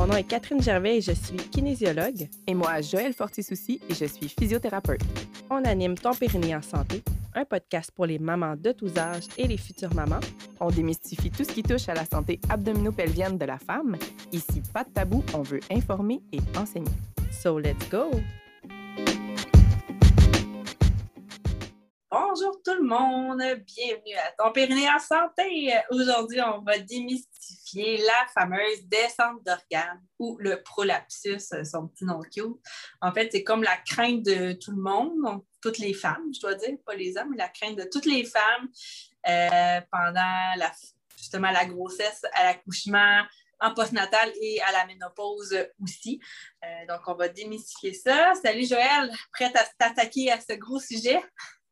Mon nom est Catherine Gervais et je suis kinésiologue. Et moi, Joël Fortisouci et je suis physiothérapeute. On anime Ton Périnée en santé, un podcast pour les mamans de tous âges et les futures mamans. On démystifie tout ce qui touche à la santé abdominopelvienne de la femme. Ici, pas de tabou, on veut informer et enseigner. So let's go! Bonjour tout le monde, bienvenue à Ton Périnée en santé. Aujourd'hui, on va démystifier la fameuse descente d'organes ou le prolapsus, son petit nom cute. En fait, c'est comme la crainte de tout le monde, donc toutes les femmes, je dois dire, pas les hommes, mais la crainte de toutes les femmes euh, pendant la, justement la grossesse, à l'accouchement, en postnatal et à la ménopause aussi. Euh, donc, on va démystifier ça. Salut Joël, prête à t'attaquer à ce gros sujet?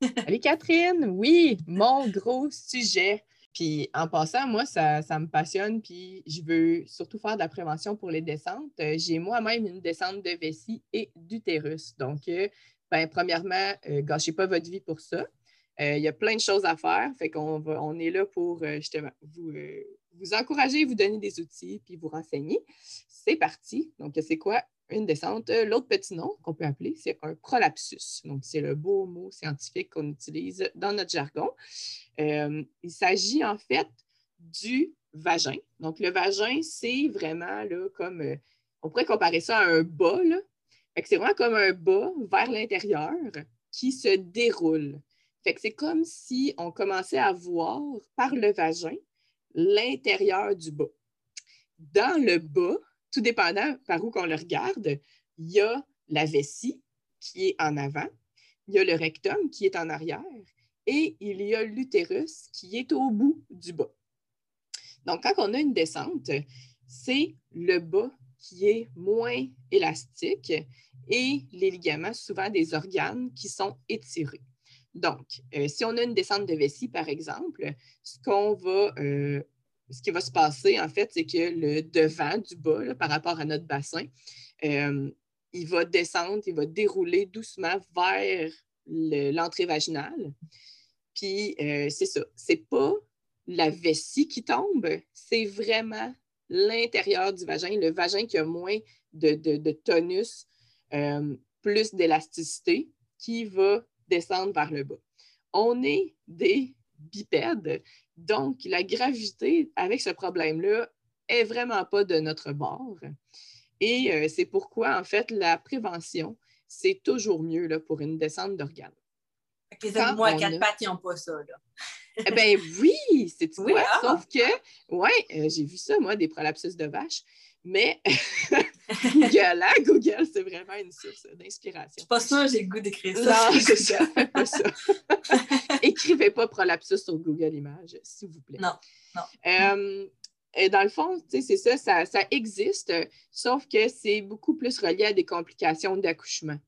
Salut Catherine, oui, mon gros sujet. Puis en passant, moi, ça, me passionne, puis je veux surtout faire de la prévention pour les descentes. Euh, j'ai moi-même une descente de vessie et d'utérus. Donc, euh, ben, premièrement, euh, gâchez pas votre vie pour ça. Il y a plein de choses à faire. Fait qu'on on est là pour justement vous, vous encourager, vous donner des outils, puis vous renseigner. C'est parti. Donc, c'est quoi une descente. Euh, l'autre petit nom qu'on peut appeler, c'est un prolapsus. Donc, c'est le beau mot scientifique qu'on utilise dans notre jargon. Euh, il s'agit en fait du vagin. Donc, le vagin, c'est vraiment là, comme, euh, on pourrait comparer ça à un bas. C'est vraiment comme un bas vers l'intérieur qui se déroule. Fait que c'est comme si on commençait à voir par le vagin l'intérieur du bas. Dans le bas, tout dépendant par où qu'on le regarde, il y a la vessie qui est en avant, il y a le rectum qui est en arrière et il y a l'utérus qui est au bout du bas. Donc, quand on a une descente, c'est le bas qui est moins élastique et les ligaments, souvent des organes qui sont étirés. Donc, euh, si on a une descente de vessie, par exemple, ce qu'on va euh, ce qui va se passer, en fait, c'est que le devant du bas, par rapport à notre bassin, euh, il va descendre, il va dérouler doucement vers l'entrée vaginale. Puis, euh, c'est ça. C'est pas la vessie qui tombe, c'est vraiment l'intérieur du vagin, le vagin qui a moins de, tonus, euh, plus d'élasticité, qui va descendre vers le bas. On est des bipèdes, donc, la gravité avec ce problème-là est vraiment pas de notre bord. Et euh, c'est pourquoi, en fait, la prévention, c'est toujours mieux là, pour une descente d'organes. Les animaux à quatre pattes, ils n'ont pas ça. Là. eh bien, oui, c'est oui, quoi? Ah! Sauf que, oui, euh, j'ai vu ça, moi, des prolapsus de vache. Mais Google, hein? Google, c'est vraiment une source d'inspiration. Je suis pas sûre j'ai le goût d'écrire ça. Non, c'est ça. Pas ça. Écrivez pas prolapsus sur Google Images, s'il vous plaît. Non, non. Euh, et dans le fond, c'est ça, ça, ça, existe, sauf que c'est beaucoup plus relié à des complications d'accouchement.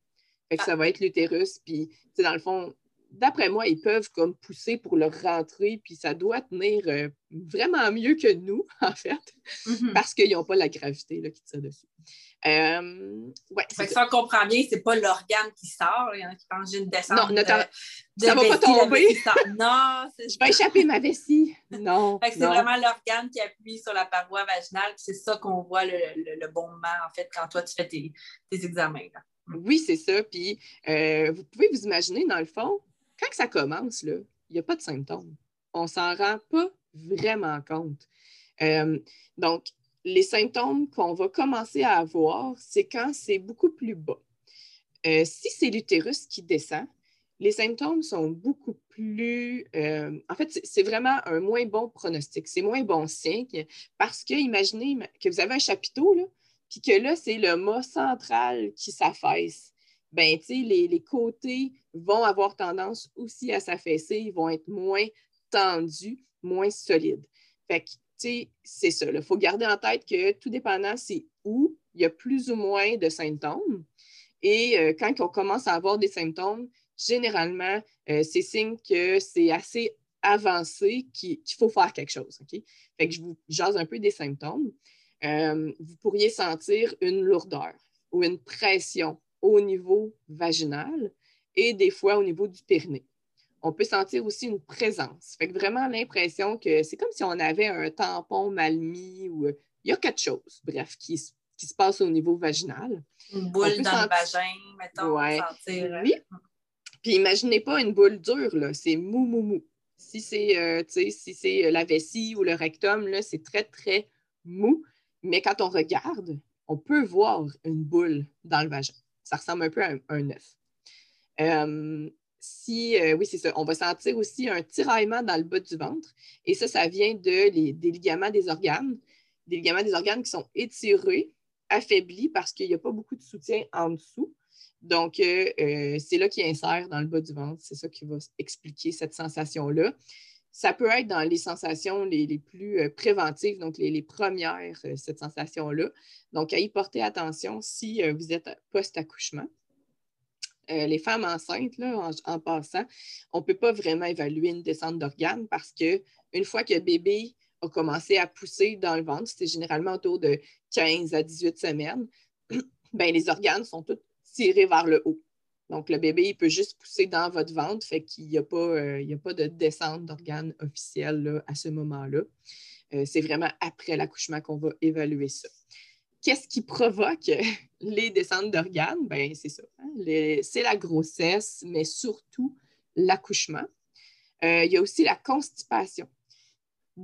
Fait que ça va être l'utérus, puis dans le fond, d'après moi, ils peuvent comme pousser pour leur rentrer, puis ça doit tenir euh, vraiment mieux que nous, en fait, mm-hmm. parce qu'ils n'ont pas la gravité là, qui tire dessus. Euh, ouais, fait que ça, on comprend bien, c'est pas l'organe qui sort. Il y en a qui pensent j'ai une descente. Non, de, ça va pas tomber. Non, je vais échapper ma vessie. Non. c'est vraiment l'organe qui appuie sur la paroi vaginale. C'est ça qu'on voit le, le, bon moment, en fait, quand toi, tu fais tes, tes examens. Oui, c'est ça. Puis, euh, vous pouvez vous imaginer, dans le fond, quand ça commence, il n'y a pas de symptômes. On ne s'en rend pas vraiment compte. Euh, donc, les symptômes qu'on va commencer à avoir, c'est quand c'est beaucoup plus bas. Euh, si c'est l'utérus qui descend, les symptômes sont beaucoup plus... Euh, en fait, c'est vraiment un moins bon pronostic, c'est moins bon signe parce que imaginez que vous avez un chapiteau, puis que là, c'est le mât central qui s'affaisse. Ben, les, les côtés vont avoir tendance aussi à s'affaisser, ils vont être moins tendus, moins solides. Fait que c'est ça. Il faut garder en tête que tout dépendant, c'est où il y a plus ou moins de symptômes. Et euh, quand on commence à avoir des symptômes, généralement, euh, c'est signe que c'est assez avancé qu'il faut faire quelque chose. Fait que je vous jase un peu des symptômes. Euh, vous pourriez sentir une lourdeur ou une pression au niveau vaginal et des fois au niveau du périnée on peut sentir aussi une présence. Fait que vraiment l'impression que c'est comme si on avait un tampon mal mis ou euh, il y a quelque chose, bref, qui, qui se passe au niveau vaginal. Une boule dans le vagin, mettons, Ouais. sentir. euh, Oui. Puis imaginez pas une boule dure, là, c'est mou, mou, mou. Si c'est euh, tu sais, si c'est euh, la vessie ou le rectum, là, c'est très, très mou. Mais quand on regarde, on peut voir une boule dans le vagin. Ça ressemble un peu à un, œuf. Euh, si, euh, oui, c'est ça. On va sentir aussi un tiraillement dans le bas du ventre. Et ça, ça vient de les- des ligaments des organes. Des ligaments des organes qui sont étirés, affaiblis parce qu'il n'y a pas beaucoup de soutien en dessous. Donc, euh, c'est là qu'il insère dans le bas du ventre. C'est ça qui va expliquer cette sensation-là. Ça peut être dans les sensations les, plus euh, préventives, donc les, premières, euh, cette sensation-là. Donc, à y porter attention si euh, vous êtes post-accouchement. Les femmes enceintes, là, en, passant, on ne peut pas vraiment évaluer une descente d'organes parce que une fois que bébé a commencé à pousser dans le ventre, c'est généralement autour de 15 à 18 semaines, ben, les organes sont tous tirés vers le haut. Donc, le bébé, il peut juste pousser dans votre ventre, fait qu'il n'y a, pas, euh, a pas de descente d'organes officielle à ce moment-là. Euh, c'est vraiment après l'accouchement qu'on va évaluer ça. Qu'est-ce qui provoque les descentes d'organes? Ben, c'est ça. hein, C'est la grossesse, mais surtout l'accouchement. Euh, il y a aussi la constipation.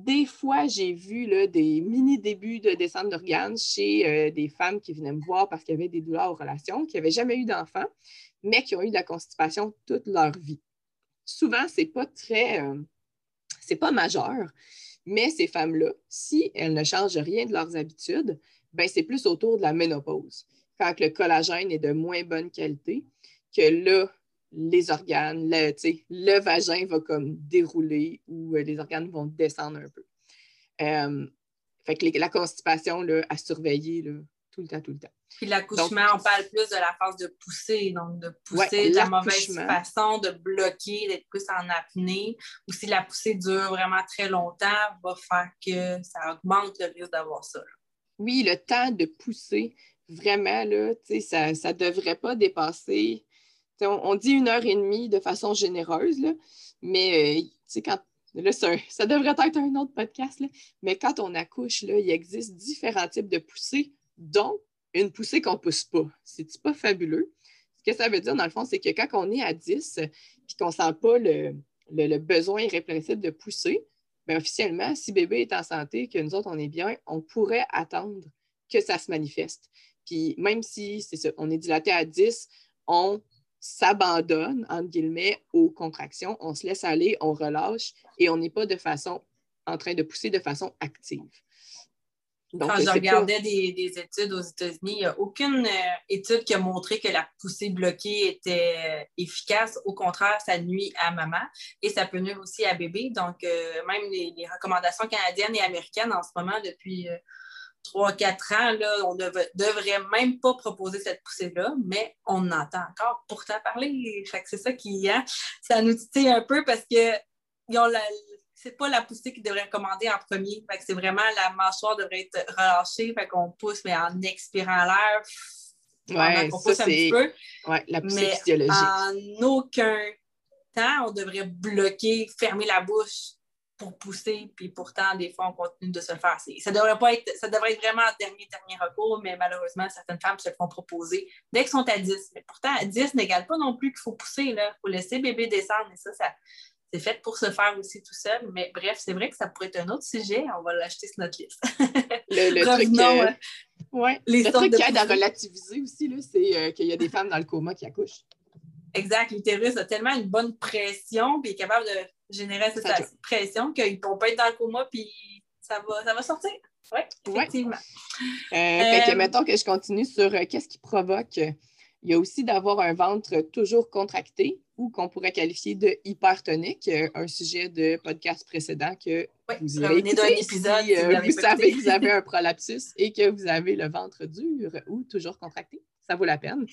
Des fois, j'ai vu des mini-débuts de descente d'organes chez euh, des femmes qui venaient me voir parce qu'il y avait des douleurs aux relations, qui n'avaient jamais eu d'enfants, mais qui ont eu de la constipation toute leur vie. Souvent, ce n'est pas très, euh, c'est pas majeur, mais ces femmes-là, si elles ne changent rien de leurs habitudes, ben, c'est plus autour de la ménopause, quand le collagène est de moins bonne qualité, que là, les organes, le, le vagin va comme dérouler ou euh, les organes vont descendre un peu. Euh, fait que les- la constipation, là, à surveiller là, tout le temps, tout le temps. Puis l'accouchement, on parle plus de la phase de pousser, donc de pousser Ouais, de la mauvaise façon, de bloquer, d'être plus en apnée. Ou si la poussée dure vraiment très longtemps, va faire que ça augmente le risque d'avoir ça. là. Oui, le temps de pousser, vraiment, là, ça ne devrait pas dépasser. On, dit une heure et demie de façon généreuse, là, mais euh, quand. Là, ça devrait être un autre podcast, là, mais quand on accouche, là, il existe différents types de poussées, dont une poussée qu'on ne pousse pas. C'est pas fabuleux? Ce que ça veut dire, dans le fond, c'est que quand on est à 10 puis qu'on ne sent pas le, le- le besoin irrépressible de pousser, bien, officiellement, si bébé est en santé, que nous autres, on est bien, on pourrait attendre que ça se manifeste. Puis même si, c'est ça, on est dilaté à 10, on s'abandonne, entre guillemets, aux contractions, on se laisse aller, on relâche et on n'est pas de façon, en train de pousser de façon active. Donc, Quand je pas- regardais des, des études aux États-Unis, il n'y a aucune euh, étude qui a montré que la poussée bloquée était euh, efficace. Au contraire, ça nuit à maman et ça peut nuire aussi à bébé. Donc, euh, même les, les recommandations canadiennes et américaines en ce moment, depuis euh, 3-4 ans, là, on ne devrait même pas proposer cette poussée-là, mais on en entend encore pourtant parler. C'est ça qui, hein, ça nous titille un peu parce que ils ont la- c'est pas la poussée qu'ils devraient recommander en premier. Fait que c'est vraiment la mâchoire devrait être relâchée. Fait qu'on pousse, mais en expirant l'air. Ouais, ça, pousse un petit peu. ouais, la poussée Mais physiologique. en aucun temps, on devrait bloquer, fermer la bouche pour pousser, puis pourtant, des fois, on continue de se le faire. Ça devrait pas être, ça devrait être vraiment un dernier, dernier recours, mais malheureusement, certaines femmes se le font proposer dès qu'elles sont à 10. Mais pourtant, à 10 n'égale pas non plus qu'il faut pousser, Il faut laisser bébé descendre, et ça, ça c'est fait pour se faire aussi tout seul. Mais bref, c'est vrai que ça pourrait être un autre sujet. On va l'acheter sur notre liste. Le, le truc, Revenons, euh, euh, ouais, les le truc qui aide à relativiser aussi, c'est euh, qu'il y a des femmes dans le coma qui accouchent. Exact. L'utérus a tellement une bonne pression, puis il est capable de générer cette joue. pression qu'ils ne pas être dans le coma, puis ça va, ça va sortir. Oui, Ouais. effectivement. Euh, fait que, Euh, mettons que je continue sur euh, qu'est-ce qui provoque. Il y a aussi d'avoir un ventre toujours contracté ou qu'on pourrait qualifier de hypertonique, un sujet de podcast précédent que Oui, vous d'un écouter épisode si, vous savez écouté. que vous avez un prolapsus et que vous avez le ventre dur ou toujours contracté. Ça vaut la peine.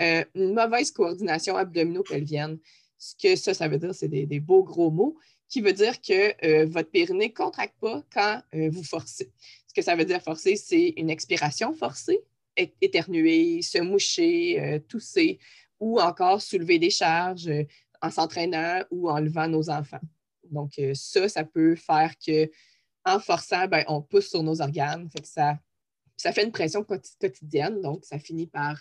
Euh, une mauvaise coordination abdominopelvienne. Ce que ça, ça veut dire, c'est des, des beaux gros mots qui veut dire que euh, votre périnée ne contracte pas quand euh, vous forcez. Ce que ça veut dire forcer, c'est une expiration forcée, éternuer, se moucher, tousser ou encore soulever des charges en s'entraînant ou en levant nos enfants. Donc, ça, ça peut faire que en forçant, ben, on pousse sur nos organes, ça Ça fait une pression quotidienne, donc ça finit par,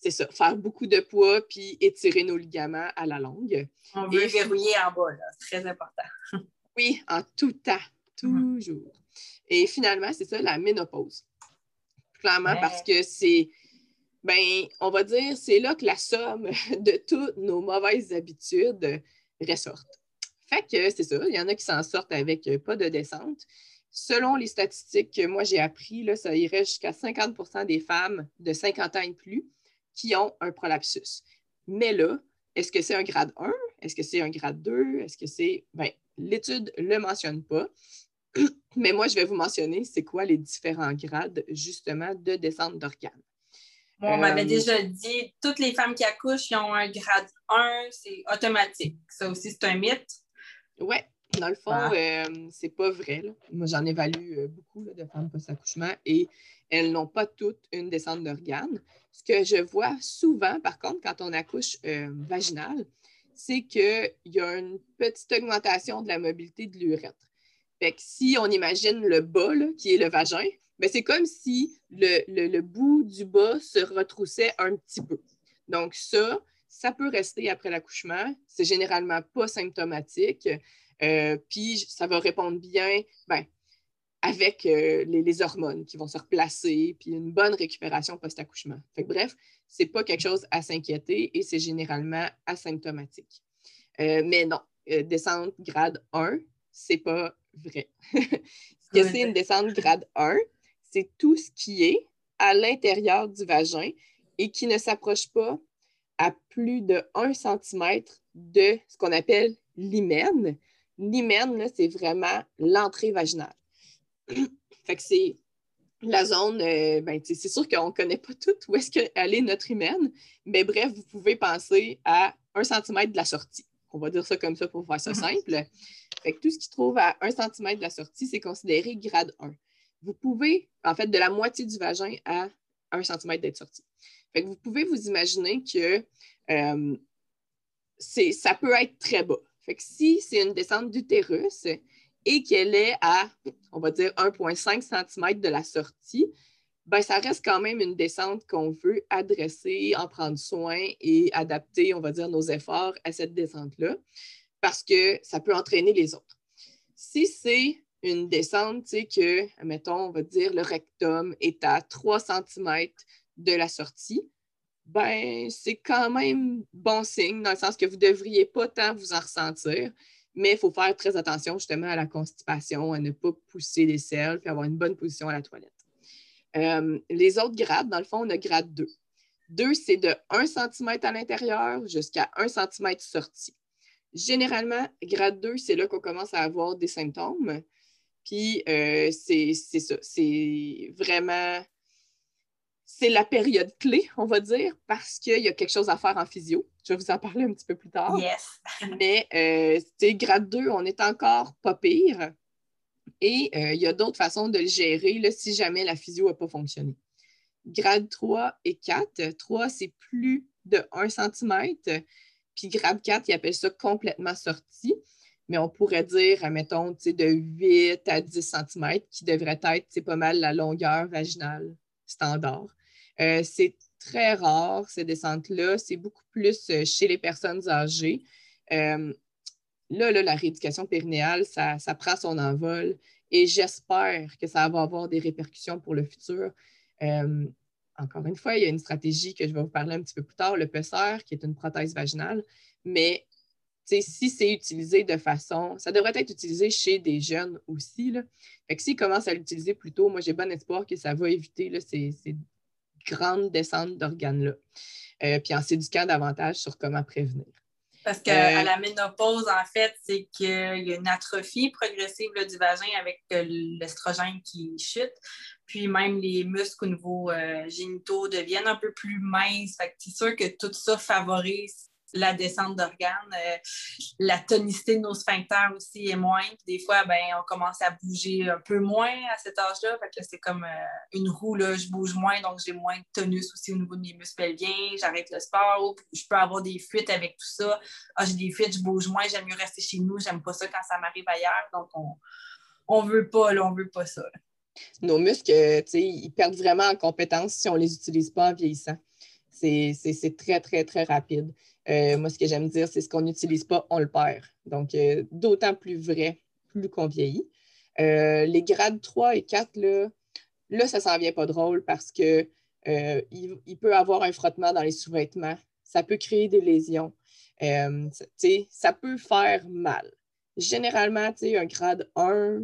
c'est ça, faire beaucoup de poids puis étirer nos ligaments à la longue. On veut verrouiller en bas, là. très important. oui, en tout temps, toujours. Et finalement, c'est ça, la ménopause. Clairement, parce que c'est, ben, on va dire, c'est là que la somme de toutes nos mauvaises habitudes ressortent. Fait que c'est ça, il y en a qui s'en sortent avec euh, pas de descente. Selon les statistiques que moi j'ai appris, là, ça irait jusqu'à 50% des femmes de 50 ans et plus qui ont un prolapsus. Mais là, est-ce que c'est un grade 1? Est-ce que c'est un grade 2? Est-ce que c'est. Bien, l'étude ne le mentionne pas. Mais moi, je vais vous mentionner c'est quoi les différents grades, justement, de descente d'organes. on m'avait euh, déjà dit, toutes les femmes qui accouchent, ils ont un grade 1, c'est automatique. Ça aussi, c'est un mythe. Oui, dans le fond, ah. euh, c'est pas vrai. Moi, j'en évalue euh, beaucoup de femmes post-accouchement et elles n'ont pas toutes une descente d'organes. Ce que je vois souvent, par contre, quand on accouche euh, vaginal, c'est qu'il y a une petite augmentation de la mobilité de l'urètre. Si on imagine le bas, qui est le vagin, ben, c'est comme si le, le, bout du bas se retroussait un petit peu. Donc, ça, ça peut rester après l'accouchement. C'est généralement pas symptomatique. Euh, puis ça va répondre bien ben, avec euh, les, hormones qui vont se replacer, puis une bonne récupération post-accouchement. bref, ce n'est pas quelque chose à s'inquiéter et c'est généralement asymptomatique. Euh, mais non, descente grade 1, c'est pas vrai. ce que c'est une descente grade 1, c'est tout ce qui est à l'intérieur du vagin et qui ne s'approche pas à plus de 1 cm de ce qu'on appelle l'hymen. L'hymen, c'est vraiment l'entrée vaginale. Fait que c'est la zone, euh, ben, c'est sûr qu'on ne connaît pas tout où est-ce qu'elle est notre hymen, mais bref, vous pouvez penser à 1 cm de la sortie. On va dire ça comme ça pour faire ça mm-hmm. simple. Fait que tout ce qui se trouve à 1 cm de la sortie, c'est considéré grade 1. Vous pouvez, en fait, de la moitié du vagin à 1 cm d'être sorti vous pouvez vous imaginer que euh, ça peut être très bas. Fait que si c'est une descente d'utérus et qu'elle est à, on va dire, 1,5 cm de la sortie, ben, ça reste quand même une descente qu'on veut adresser, en prendre soin et adapter, on va dire, nos efforts à cette descente-là, parce que ça peut entraîner les autres. Si c'est une descente, tu sais, que, mettons, on va dire, le rectum est à 3 cm de la sortie, ben c'est quand même bon signe, dans le sens que vous ne devriez pas tant vous en ressentir, mais il faut faire très attention justement à la constipation, à ne pas pousser les selles, puis avoir une bonne position à la toilette. Euh, les autres grades, dans le fond, on a grade 2. 2, c'est de 1 cm à l'intérieur jusqu'à 1 cm sorti. Généralement, grade 2, c'est là qu'on commence à avoir des symptômes. Puis, euh, c'est ça. C'est vraiment c'est la période clé, on va dire, parce qu'il y a quelque chose à faire en physio. Je vais vous en parler un petit peu plus tard. Yes. Mais, euh, grade 2, on est encore pas pire. Et euh, il y a d'autres façons de le gérer là, si jamais la physio n'a pas fonctionné. Grade 3 et 4. 3, c'est plus de 1 cm. Puis grade 4, il appelle ça complètement sorti. Mais on pourrait dire, admettons, de 8 à 10 cm, qui devrait être pas mal la longueur vaginale standard. Euh, c'est très rare, ces descentes-là. C'est beaucoup plus euh, chez les personnes âgées. Euh, là, la rééducation périnéale, ça, prend son envol et j'espère que ça va avoir des répercussions pour le futur. encore une fois, il y a une stratégie que je vais vous parler un petit peu plus tard, le PESSER, qui est une prothèse vaginale, mais si c'est utilisé de façon, ça devrait être utilisé chez des jeunes aussi. Là. S'ils commencent à l'utiliser plus tôt, moi j'ai bon espoir que ça va éviter là, ces, grande descente d'organes-là. Euh, puis en s'éduquant davantage sur comment prévenir. Parce qu'à euh, la ménopause, en fait, c'est qu'il y a une atrophie progressive du vagin avec euh, l'estrogène qui chute. Puis même les muscles au niveau génitaux deviennent un peu plus minces. c'est sûr que tout ça favorise la descente d'organes. Euh, la tonicité de nos sphincters aussi est moins. des fois, ben, on commence à bouger un peu moins à cet âge-là. c'est comme euh, une roue, là, je bouge moins, donc j'ai moins de tonus aussi au niveau de mes muscles pelviens. J'arrête le sport. Je peux avoir des fuites avec tout ça. Ah, j'ai des fuites, je bouge moins, j'aime mieux rester chez nous. J'aime pas ça quand ça m'arrive ailleurs. Donc, on, on veut pas, là, on veut pas ça. nos muscles, ils perdent vraiment en compétence si on ne les utilise pas en vieillissant. C'est très, très, très rapide. Euh, moi, ce que j'aime dire, c'est ce qu'on n'utilise pas, on le perd. Donc, euh, d'autant plus vrai, plus qu'on vieillit. Euh, les grades 3 et 4, là, là ça s'en vient pas drôle parce que il, peut avoir un frottement dans les sous-vêtements. Ça peut créer des lésions. ça peut faire mal. Généralement, un grade 1,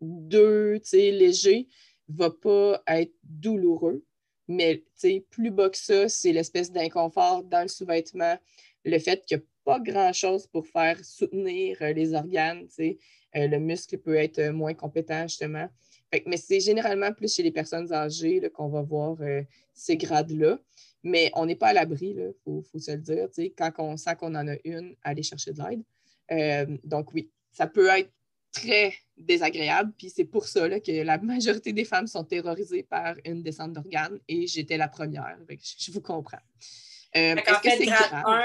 2, léger, ne va pas être douloureux. Mais plus bas que ça, c'est l'espèce d'inconfort dans le sous-vêtement, le fait qu'il n'y a pas grand-chose pour faire soutenir euh, les organes. Euh, le muscle peut être moins compétent, justement. mais c'est généralement plus chez les personnes âgées qu'on va voir euh, ces grades-là. Mais on n'est pas à l'abri, il faut, se le dire. Quand on sent qu'on en a une, aller chercher de l'aide. donc oui, ça peut être très désagréable. Puis c'est pour ça que la majorité des femmes sont terrorisées par une descente d'organes et j'étais la première. Je, vous comprends. Euh, en fait, grade, 1, euh,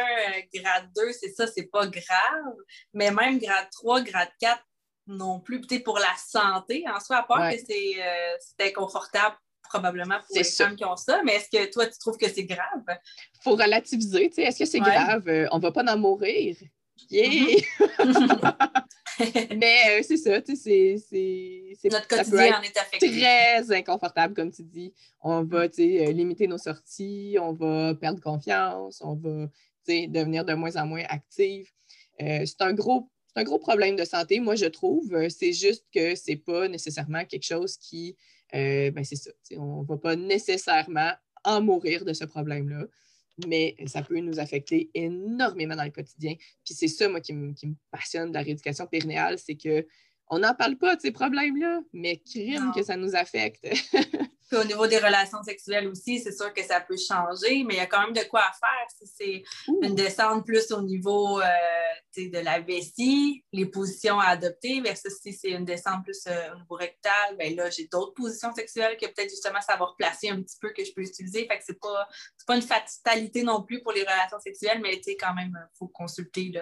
grade 2, c'est ça, c'est pas grave. Mais même grade 3, grade 4 non plus. Peut-être pour la santé en soi, à part que c'est euh, inconfortable probablement pour les femmes qui ont ça, mais est-ce que toi, tu trouves que c'est grave? Il faut relativiser, tu sais, est-ce que c'est grave? on va pas en mourir. Yeah! Mais euh, c'est ça, tu sais, c'est. Notre quotidien en est affecté. Très inconfortable, comme tu dis. On va, tu sais, euh, limiter nos sorties, on va perdre confiance, on va, tu sais, devenir de moins en moins active. Euh, c'est un gros un gros problème de santé, moi, je trouve. C'est juste que c'est pas nécessairement quelque chose qui. ben, c'est ça. On ne va pas nécessairement en mourir de ce problème-là mais ça peut nous affecter énormément dans le quotidien. Puis c'est ça, moi, qui, me passionne de la rééducation périnéale, c'est qu'on n'en parle pas de ces problèmes-là, mais crime que ça nous affecte. Puis au niveau des relations sexuelles aussi, c'est sûr que ça peut changer, mais il y a quand même de quoi faire. Si c'est une descente plus au niveau euh, de la vessie, les positions à adopter, versus si c'est une descente plus euh, au niveau rectal, ben là, j'ai d'autres positions sexuelles que peut-être justement ça va replacer un petit peu que je peux utiliser. Fait que c'est pas, pas une fatalité non plus pour les relations sexuelles, mais quand même, il faut consulter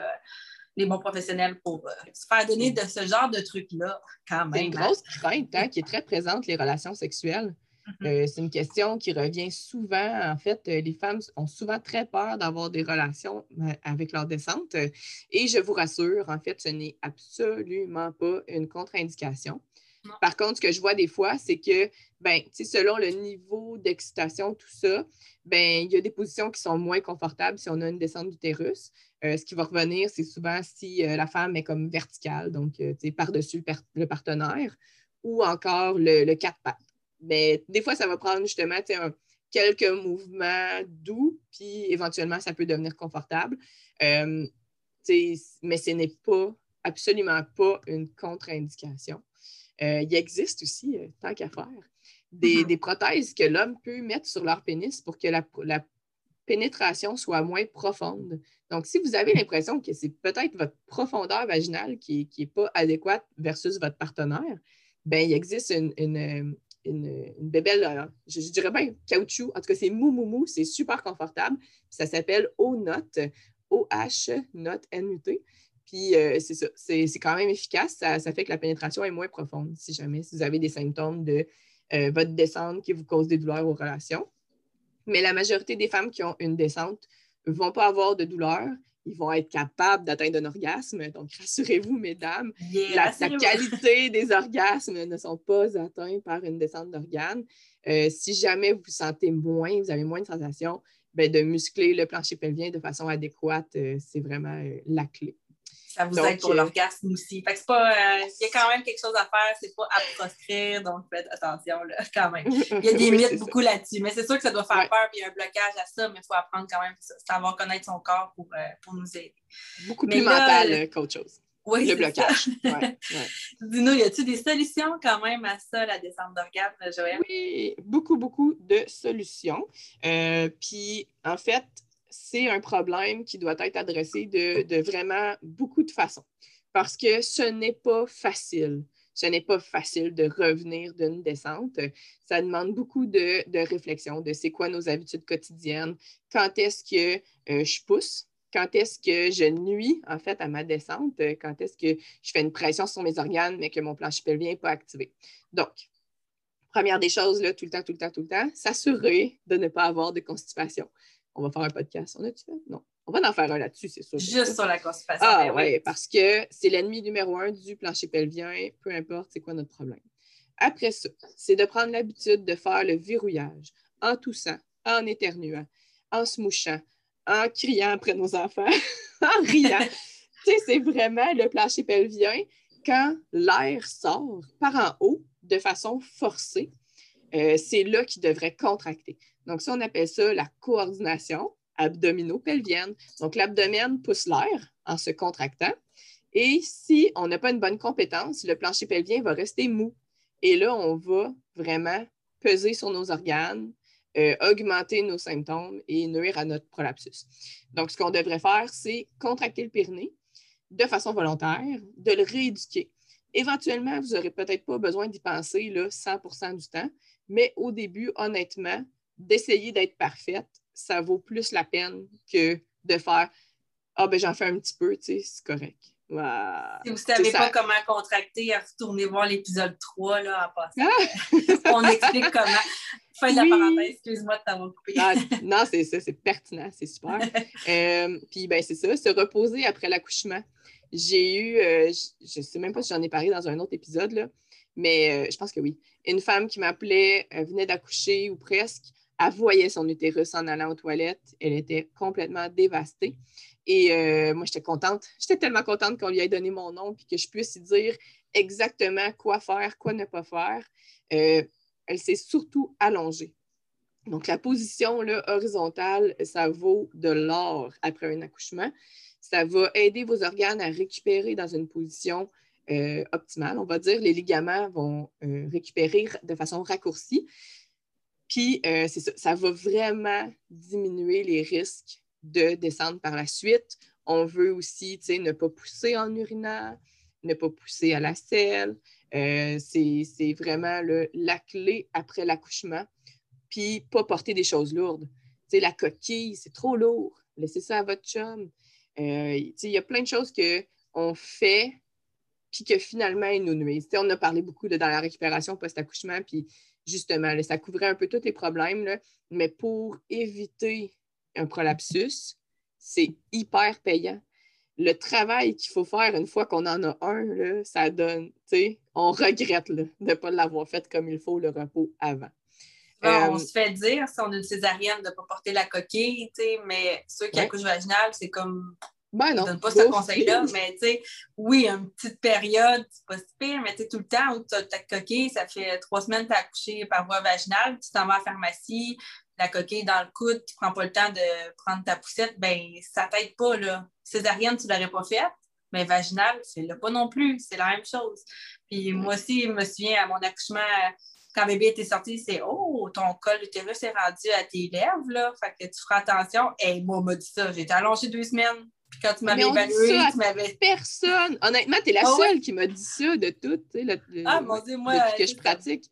les bons professionnels pour euh, se faire donner de ce genre de trucs-là, quand même. C'est une hein. grosse crainte hein, qui est très présente, les relations sexuelles. Mm-hmm. Euh, c'est une question qui revient souvent. En fait, euh, les femmes ont souvent très peur d'avoir des relations euh, avec leur descente. Et je vous rassure, en fait, ce n'est absolument pas une contre-indication. Par contre, ce que je vois des fois, c'est que, ben, selon le niveau d'excitation, tout ça, ben, il y a des positions qui sont moins confortables si on a une descente d'utérus. ce qui va revenir, c'est souvent si la femme est comme verticale, donc par-dessus le, partenaire, ou encore le, le quatre pattes. Mais des fois, ça va prendre justement quelques mouvements doux, puis éventuellement, ça peut devenir confortable. Euh, mais ce n'est pas, absolument pas une contre-indication. Euh, il existe aussi, euh, tant qu'à faire, mm-hmm. des, prothèses que l'homme peut mettre sur leur pénis pour que la, pénétration soit moins profonde. Donc, si vous avez l'impression que c'est peut-être votre profondeur vaginale qui n'est pas adéquate versus votre partenaire, ben, il existe une, une, une bébelle, euh, je, dirais bien caoutchouc. En tout cas, c'est mou, mou, mou. C'est super confortable. Ça s'appelle O-Note, O-H-Note N-U-T. Puis euh, c'est ça, c'est quand même efficace. Ça, fait que la pénétration est moins profonde si jamais vous avez des symptômes de euh, votre descente qui vous cause des douleurs aux relations. Mais la majorité des femmes qui ont une descente ne vont pas avoir de douleurs ils vont être capables d'atteindre un orgasme. Donc, rassurez-vous, mesdames, la, qualité des orgasmes ne sont pas atteints par une descente d'organes. Euh, si jamais vous vous sentez moins, vous avez moins de sensations, ben, de muscler le plancher pelvien de façon adéquate, euh, c'est vraiment euh, la clé ça vous aide pour euh, l'orgasme aussi. Fait que c'est pas. Euh, il y a quand même quelque chose à faire, c'est pas à proscrire, donc faites attention là, quand même. Il y a des mythes beaucoup là-dessus. Mais c'est sûr que ça doit faire peur, puis il y a un blocage à ça, mais il faut apprendre quand même savoir connaître son corps pour, euh, pour nous aider. Beaucoup plus mental qu'autre chose. Oui, le blocage. Ouais, Dis-nous, y a-t-il des solutions quand même à ça, la descente d'orgasme, Joël? Oui, beaucoup, beaucoup de solutions. puis, en fait, c'est un problème qui doit être adressé de, vraiment beaucoup de façons. Parce que ce n'est pas facile. Ce n'est pas facile de revenir d'une descente. Ça demande beaucoup de, réflexion, de c'est quoi nos habitudes quotidiennes, quand est-ce que euh, je pousse, quand est-ce que je nuis en fait à ma descente, quand est-ce que je fais une pression sur mes organes mais que mon plancher pelvien n'est pas activé. Donc, première des choses, là, tout le temps, tout le temps, tout le temps, s'assurer de ne pas avoir de constipation. On va faire un podcast. On a-tu fait? Non. On va en faire un là-dessus, c'est sûr. Juste sur la constipation. Ah ben oui, parce que c'est l'ennemi numéro un du plancher pelvien, peu importe c'est quoi notre problème. Après ça, c'est de prendre l'habitude de faire le verrouillage en toussant, en éternuant, en se mouchant, en criant après nos enfants, en riant. tu sais, c'est vraiment le plancher pelvien quand l'air sort par en haut de façon forcée. euh, c'est là qu'il devrait contracter. Donc, ça, on appelle ça la coordination abdominaux-pelvienne. Donc, l'abdomen pousse l'air en se contractant. Et si on n'a pas une bonne compétence, le plancher pelvien va rester mou. Et là, on va vraiment peser sur nos organes, euh, augmenter nos symptômes et nuire à notre prolapsus. Donc, ce qu'on devrait faire, c'est contracter le périnée de façon volontaire, de le rééduquer. Éventuellement, vous n'aurez peut-être pas besoin d'y penser là, 100 du temps, mais au début, honnêtement, d'essayer d'être parfaite, ça vaut plus la peine que de faire Ah, ben j'en fais un petit peu, tu sais, c'est correct. Wow. Si vous ne savez pas ça. comment contracter, retournez voir l'épisode 3 là, en passant. Ah! On explique comment. Fin de la parenthèse, excuse-moi de t'avoir coupé. Ah, non, c'est ça, c'est pertinent, c'est super. Euh, puis, ben, c'est ça, se reposer après l'accouchement. J'ai eu, euh, je ne sais même pas si j'en ai parlé dans un autre épisode, là, mais euh, je pense que oui. Une femme qui m'appelait, venait d'accoucher ou presque, elle voyait son utérus en allant aux toilettes. Elle était complètement dévastée. Et euh, moi, j'étais contente. J'étais tellement contente qu'on lui ait donné mon nom puis que je puisse lui dire exactement quoi faire, quoi ne pas faire. Euh, elle s'est surtout allongée. Donc, la position là, horizontale, ça vaut de l'or après un accouchement. Ça va aider vos organes à récupérer dans une position euh, optimale. On va dire les ligaments vont récupérer de façon raccourcie. Puis, euh, ça, ça va vraiment diminuer les risques de descendre par la suite. On veut aussi ne pas pousser en urinant, ne pas pousser à la selle. Euh, c'est vraiment le- la clé après l'accouchement. Puis, pas porter des choses lourdes. La coquille, c'est trop lourd. Laissez ça à votre chum. Euh, il y a plein de choses qu'on fait puis que finalement, ils nous nuisent. On a parlé beaucoup là, dans la récupération post-accouchement, puis justement, là, ça couvrait un peu tous les problèmes, là, mais pour éviter un prolapsus, c'est hyper payant. Le travail qu'il faut faire une fois qu'on en a un, là, ça donne, tu sais, on regrette là, de ne pas l'avoir fait comme il faut le repos avant. Bon, on Euh, se fait dire, si on a une césarienne, de ne pas porter la coquille, tu sais, mais ceux qui Ouais. accouchent vaginal, c'est comme. Ben Je non. donne pas ce conseil-là, mais tu sais, oui, une petite période, c'est pas si pire, mais tu sais, tout le temps où tu as ta coquille, ça fait trois semaines que tu as accouché par voie vaginale, tu t'en vas à la pharmacie, la coquille dans le coude, tu prends pas le temps de prendre ta poussette, ben ça t'aide pas, là. Césarienne, tu l'aurais pas faite, mais vaginale, c'est là pas non plus, c'est la même chose. Puis moi aussi, je me souviens à mon accouchement, quand bébé était sorti, c'est Oh, ton col d'utérus est rendu à tes lèvres, là. Fait que tu feras attention. Et moi, on m'a dit ça. J'ai été allongée deux semaines. Puis quand tu m'avais évalué, tu m'avais. Personne. Honnêtement, tu es la Ah ouais? seule qui m'a dit ça de tout, tu sais, le- le- Ah, mon Dieu, moi, depuis que euh, je pratique.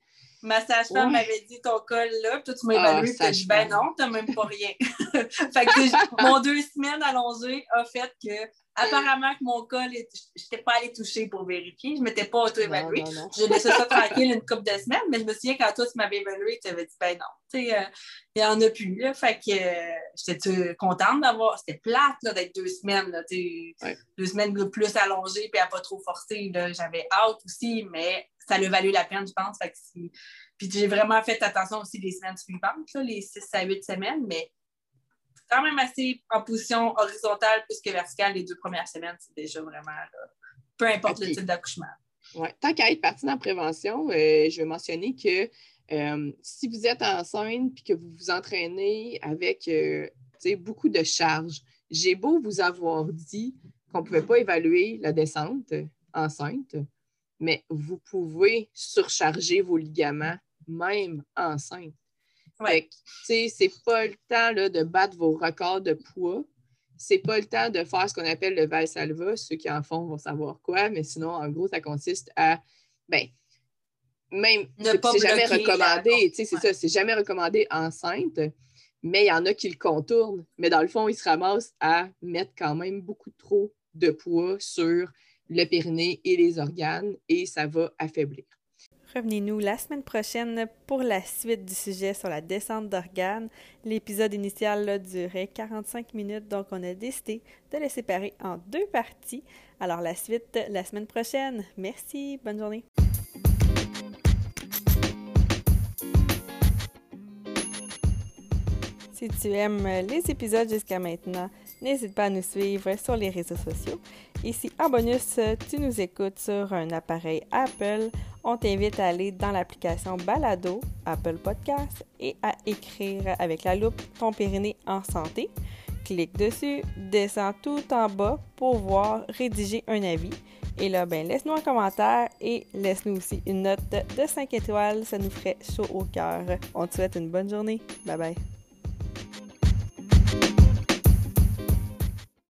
Ma sage-femme Ouais. m'avait dit ton col là, puis toi tu m'as Ah, évalué, puis t'as dit ben non, t'as même pas rien. fait que mon deux semaines allongées a fait que apparemment que mon col, est- je n'étais pas allée toucher pour vérifier, je m'étais pas auto-évaluée. J'ai laissé ça tranquille une couple de semaines, mais je me souviens quand toi tu m'avais évalué, tu avais dit ben non, tu sais, euh, il n'y en a plus. Là, fait que euh, j'étais contente d'avoir. C'était plate là, d'être deux semaines, là, Ouais. deux semaines de plus allongées puis à pas trop forcer. J'avais hâte aussi, mais ça a valu la peine, je pense. Fait que si- Puis j'ai vraiment fait attention aussi les semaines suivantes, là, les 6 à 8 semaines, mais quand même assez en position horizontale plus que verticale les deux premières semaines, c'est déjà vraiment là, peu importe le type d'accouchement. Ouais. Tant qu'à être parti dans la prévention, euh, je vais mentionner que euh, si vous êtes enceinte et que vous vous entraînez avec euh, beaucoup de charges, j'ai beau vous avoir dit qu'on ne pouvait pas évaluer la descente enceinte, mais vous pouvez surcharger vos ligaments même enceinte. Ouais. C'est pas le temps là, de battre vos records de poids. C'est pas le temps de faire ce qu'on appelle le Valsalva. Ceux qui en font vont savoir quoi, mais sinon, en gros, ça consiste à, ben, même, c'est jamais recommandé, tu sais, c'est Ouais. ça, c'est jamais recommandé enceinte, mais il y en a qui le contournent. Mais dans le fond, ils se ramassent à mettre quand même beaucoup trop de poids sur le périnée et les organes et ça va affaiblir. Revenez-nous la semaine prochaine pour la suite du sujet sur la descente d'organes. L'épisode initial durait 45 minutes, donc on a décidé de le séparer en deux parties. Alors la suite la semaine prochaine. Merci, bonne journée. Si tu aimes les épisodes jusqu'à maintenant, n'hésite pas à nous suivre sur les réseaux sociaux. Et si en bonus, tu nous écoutes sur un appareil Apple, on t'invite à aller dans l'application Balado, Apple Podcast, et à écrire avec la loupe ton périnée en santé. Clique dessus, descends tout en bas pour voir rédiger un avis. Et là, ben, laisse-nous un commentaire et laisse-nous aussi une note de 5 étoiles. Ça nous ferait chaud au cœur. On te souhaite une bonne journée. Bye bye.